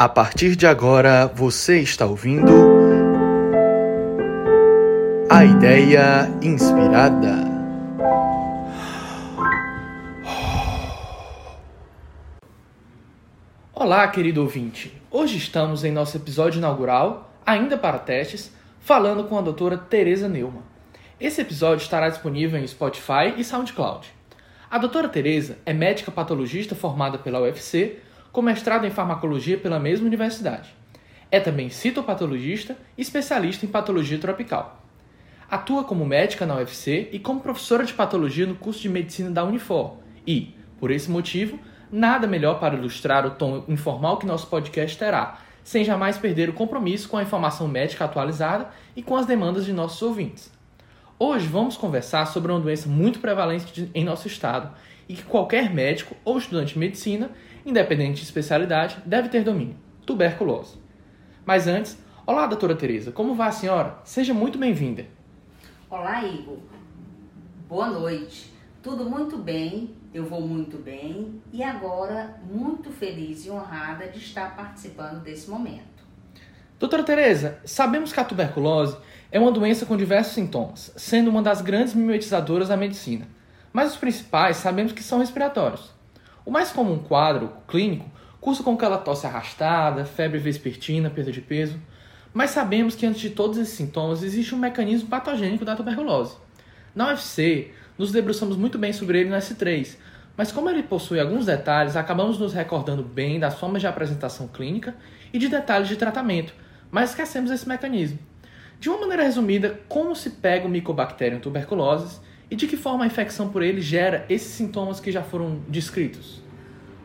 A partir de agora, você está ouvindo. A Ideia Inspirada. Olá, querido ouvinte. Hoje estamos em nosso episódio inaugural, ainda para testes, falando com a doutora Teresa Neumann. Esse episódio estará disponível em Spotify e SoundCloud. A doutora Teresa é médica patologista formada pela UFC com mestrado em farmacologia pela mesma universidade. É também citopatologista e especialista em patologia tropical. Atua como médica na UFC e como professora de patologia no curso de medicina da Unifor. E, por esse motivo, nada melhor para ilustrar o tom informal que nosso podcast terá, sem jamais perder o compromisso com a informação médica atualizada e com as demandas de nossos ouvintes. Hoje vamos conversar sobre uma doença muito prevalente em nosso estado e que qualquer médico ou estudante de medicina independente de especialidade, deve ter domínio: tuberculose. Mas antes, olá, doutora Tereza, como vai a senhora? Seja muito bem-vinda. Olá, Igor. Boa noite. Tudo muito bem, eu vou muito bem e agora muito feliz e honrada de estar participando desse momento. Doutora Tereza, sabemos que a tuberculose é uma doença com diversos sintomas, sendo uma das grandes mimetizadoras da medicina. Mas os principais sabemos que são respiratórios. O mais comum quadro clínico cursa com aquela tosse arrastada, febre vespertina, perda de peso, mas sabemos que antes de todos esses sintomas existe um mecanismo patogênico da tuberculose. Na UFC, nos debruçamos muito bem sobre ele no S3, mas como ele possui alguns detalhes, acabamos nos recordando bem das formas de apresentação clínica e de detalhes de tratamento, mas esquecemos esse mecanismo. De uma maneira resumida, como se pega o Mycobacterium tuberculosis e de que forma a infecção por ele gera esses sintomas que já foram descritos?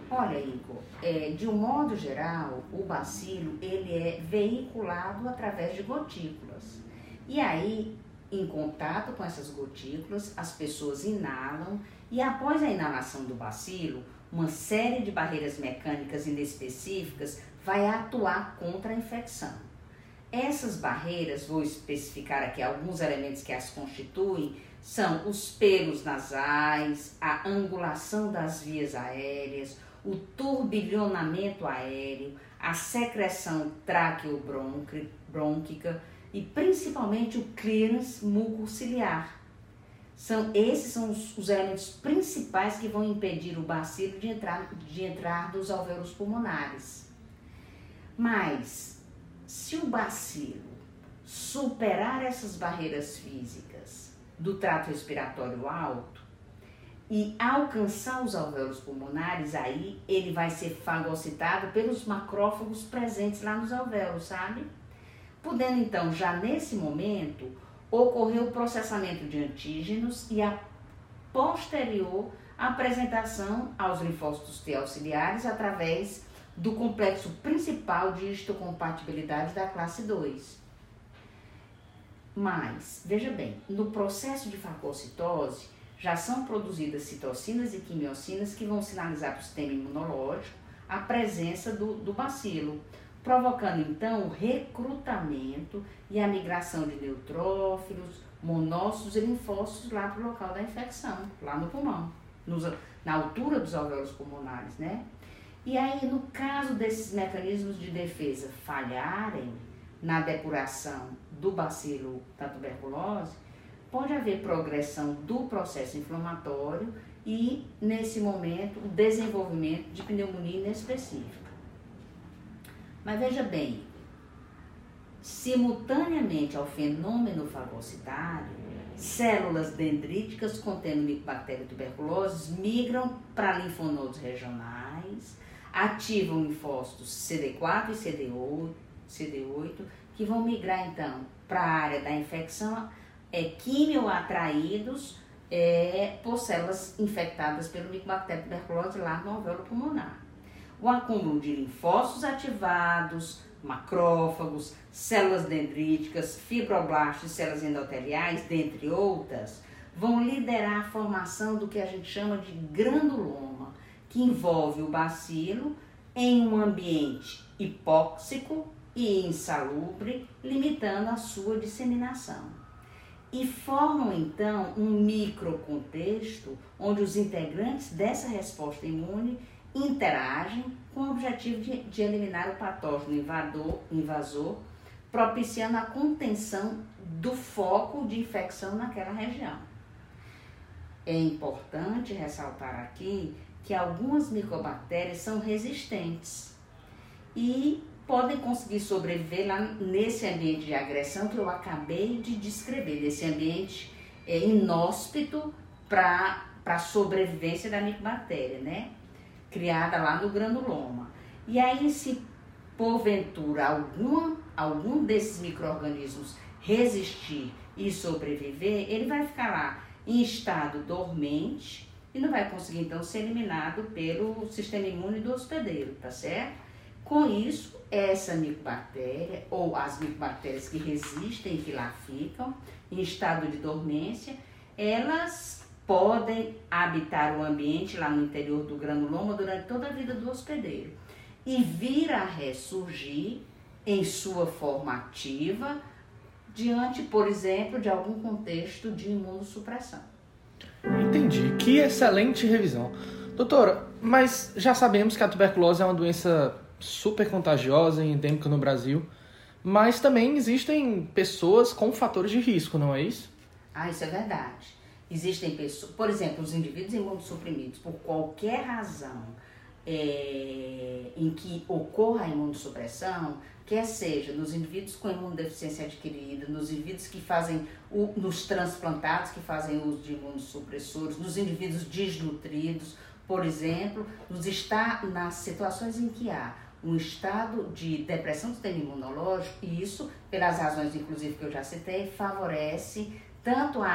Olha, Igor, é, de um modo geral, o bacilo ele é veiculado através de gotículas. E aí, em contato com essas gotículas, as pessoas inalam e após a inalação do bacilo, uma série de barreiras mecânicas inespecíficas vai atuar contra a infecção. Essas barreiras, vou especificar aqui alguns elementos que as constituem, são os pelos nasais, a angulação das vias aéreas, o turbilhonamento aéreo, a secreção traqueobrônquica e principalmente o clearance mucociliar. São, esses são os, os, elementos principais que vão impedir o bacilo de entrar, de entrar dos alvéolos pulmonares. Mas, se o bacilo superar essas barreiras físicas do trato respiratório alto e alcançar os alvéolos pulmonares, aí ele vai ser fagocitado pelos macrófagos presentes lá nos alvéolos, sabe? Podendo então, já nesse momento, ocorrer o processamento de antígenos e a posterior apresentação aos linfócitos T auxiliares através do complexo principal de histocompatibilidade da classe 2. Mas, veja bem, no processo de fagocitose já são produzidas citocinas e quimiocinas que vão sinalizar para o sistema imunológico a presença do, do bacilo, provocando então o recrutamento e a migração de neutrófilos, monócitos e linfócitos lá para o local da infecção, lá no pulmão, nos, na altura dos alvéolos pulmonares, né? E aí, no caso desses mecanismos de defesa falharem na depuração do bacilo da tuberculose, pode haver progressão do processo inflamatório e, nesse momento, o desenvolvimento de pneumonia inespecífica. Mas veja bem, simultaneamente ao fenômeno fagocitário, células dendríticas contendo micobactéria tuberculose migram para linfonodos regionais, ativam linfócitos CD4 e CD8, CD8 que vão migrar então para a área da infecção, é, quimioatraídos é, por células infectadas pelo micobactério tuberculose lá no alvéolo pulmonar. O acúmulo de linfócitos ativados, macrófagos, células dendríticas, fibroblastos células endoteliais, dentre outras, vão liderar a formação do que a gente chama de granuloma, que envolve o bacilo em um ambiente hipóxico e insalubre, limitando a sua disseminação. E formam então um microcontexto onde os integrantes dessa resposta imune interagem com o objetivo de, de eliminar o patógeno invador, invasor, propiciando a contenção do foco de infecção naquela região. É importante ressaltar aqui que algumas micobactérias são resistentes e podem conseguir sobreviver lá nesse ambiente de agressão que eu acabei de descrever, nesse ambiente é, inóspito para a sobrevivência da micobactéria, né? Criada lá no granuloma. E aí, se porventura alguma, algum desses micro-organismos resistir e sobreviver, ele vai ficar lá em estado dormente e não vai conseguir então ser eliminado pelo sistema imune do hospedeiro, tá certo? Com isso, essa micobactéria ou as micobactérias que resistem, que lá ficam em estado de dormência, elas podem habitar o ambiente lá no interior do granuloma durante toda a vida do hospedeiro e vir a ressurgir em sua forma ativa diante, por exemplo, de algum contexto de imunossupressão. Entendi. Que excelente revisão. Doutora, mas já sabemos que a tuberculose é uma doença super contagiosa e endêmica no Brasil, mas também existem pessoas com fatores de risco, não é isso? Ah, isso é verdade. Existem pessoas, por exemplo, os indivíduos imunossuprimidos, por qualquer razão é, em que ocorra a imunossupressão, quer seja nos indivíduos com imunodeficiência adquirida, nos indivíduos que fazem, o, nos transplantados que fazem uso de imunossupressores, nos indivíduos desnutridos, por exemplo, nos está nas situações em que há um estado de depressão do sistema imunológico, e isso, pelas razões inclusive que eu já citei, favorece tanto a,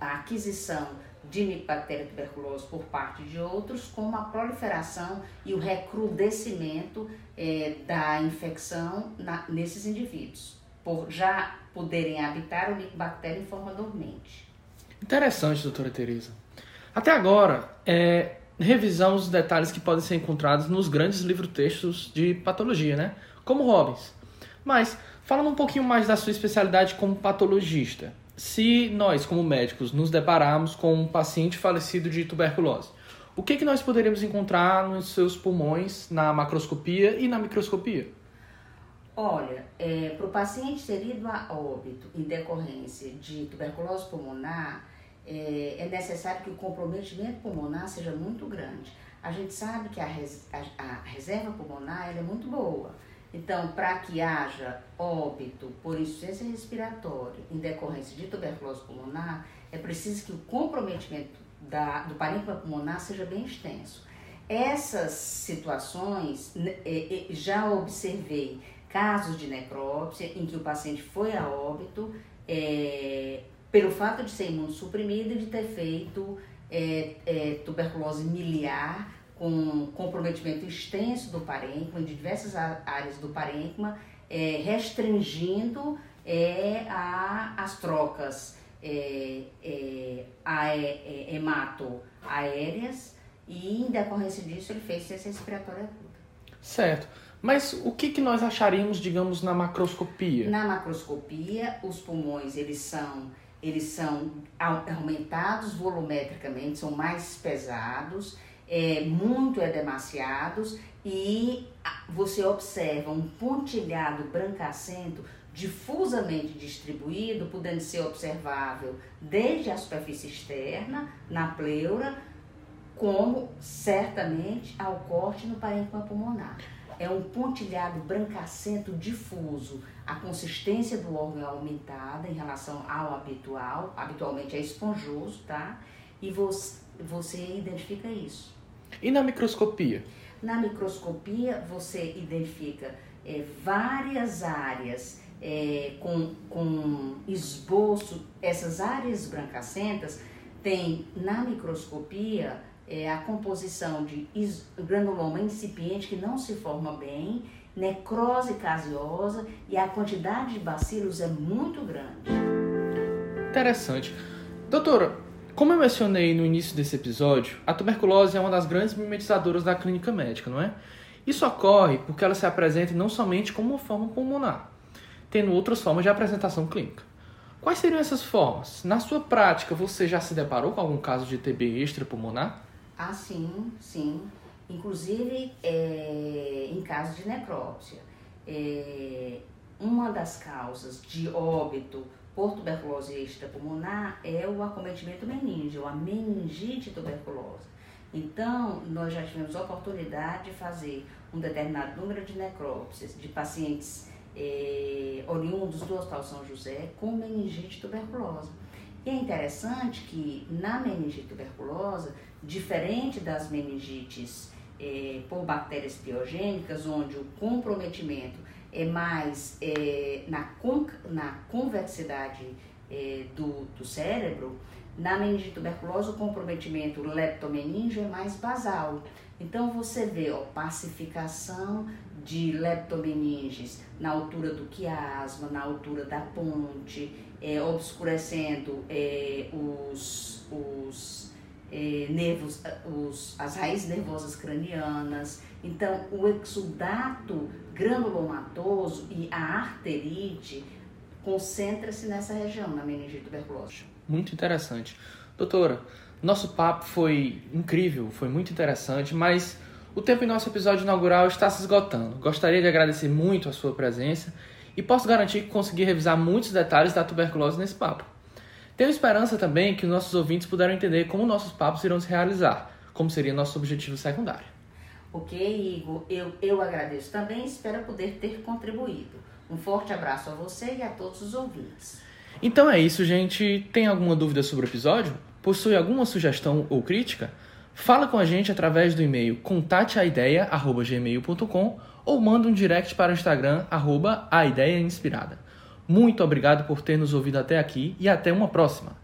a, a aquisição de micobactéria tuberculose por parte de outros, como a proliferação e o recrudescimento é, da infecção na, nesses indivíduos, por já poderem habitar o micobactéria em forma dormente. Interessante, doutora Teresa. Até agora, é, revisamos os detalhes que podem ser encontrados nos grandes livros-textos de patologia, né? Como Robbins. Mas, falando um pouquinho mais da sua especialidade como patologista, se nós, como médicos, nos depararmos com um paciente falecido de tuberculose, o que, que nós poderíamos encontrar nos seus pulmões, na macroscopia e na microscopia? Olha, é, para o paciente ter ido a óbito em decorrência de tuberculose pulmonar, é, é necessário que o comprometimento pulmonar seja muito grande. A gente sabe que a, res, a, a reserva pulmonar é muito boa. Então, para que haja óbito por insuficiência respiratória em decorrência de tuberculose pulmonar, é preciso que o comprometimento da, do parênquima pulmonar seja bem extenso. Essas situações, é, é, já observei casos de necrópsia em que o paciente foi a óbito, é, pelo fato de ser imunossuprimido e de ter feito é, é, tuberculose miliar com comprometimento extenso do parênquima, de diversas áreas do parênquima, é, restringindo é, a, as trocas é, é, é, hemato aéreas e em decorrência disso ele fez ciência respiratória aguda. Certo. Mas o que, que nós acharíamos, digamos, na macroscopia? Na macroscopia, os pulmões eles são eles são aumentados volumetricamente, são mais pesados, é, muito edemaciados e você observa um pontilhado brancacento difusamente distribuído, podendo ser observável desde a superfície externa, na pleura, como certamente ao corte no parênquima pulmonar é um pontilhado brancacento difuso. A consistência do órgão é aumentada em relação ao habitual, habitualmente é esponjoso, tá? E você, você identifica isso. E na microscopia? Na microscopia você identifica é, várias áreas é, com, com esboço, essas áreas brancacentas tem na microscopia é, a composição de granuloma incipiente que não se forma bem, necrose caseosa e a quantidade de bacilos é muito grande. Interessante. Doutora, como eu mencionei no início desse episódio, a tuberculose é uma das grandes mimetizadoras da clínica médica, não é? Isso ocorre porque ela se apresenta não somente como uma forma pulmonar, tendo outras formas de apresentação clínica. Quais seriam essas formas? Na sua prática, você já se deparou com algum caso de TB extrapulmonar? Ah, sim, sim. inclusive é, em caso de necrópsia. É, uma das causas de óbito por tuberculose extrapulmonar é o acometimento meníngeo, a meningite tuberculosa. Então, nós já tivemos a oportunidade de fazer um determinado número de necrópsias de pacientes eh, oriundos do Hospital São José com meningite tuberculosa. E é interessante que na meningite tuberculosa, diferente das meningites eh, por bactérias piogênicas, onde o comprometimento é mais é, na, con na convexidade é, do, do cérebro, na meningite tuberculose o comprometimento leptomeníngeo é mais basal. Então você vê ó, pacificação de leptomeninges na altura do quiasma, na altura da ponte, é, obscurecendo é, os, os é, nervos, os, as raízes nervosas cranianas. Então, o exudato granulomatoso e a arterite concentra-se nessa região, na meningite tuberculose. Muito interessante. Doutora, nosso papo foi incrível, foi muito interessante, mas o tempo em nosso episódio inaugural está se esgotando. Gostaria de agradecer muito a sua presença e posso garantir que consegui revisar muitos detalhes da tuberculose nesse papo. Tenho esperança também que os nossos ouvintes puderam entender como nossos papos irão se realizar, como seria nosso objetivo secundário. Ok, Igor, eu, eu agradeço também e espero poder ter contribuído. Um forte abraço a você e a todos os ouvintes. Então é isso, gente. Tem alguma dúvida sobre o episódio? Possui alguma sugestão ou crítica? Fala com a gente através do e-mail contateaideia.gmail.com ou manda um direct para o Instagram, arroba. Muito obrigado por ter nos ouvido até aqui e até uma próxima!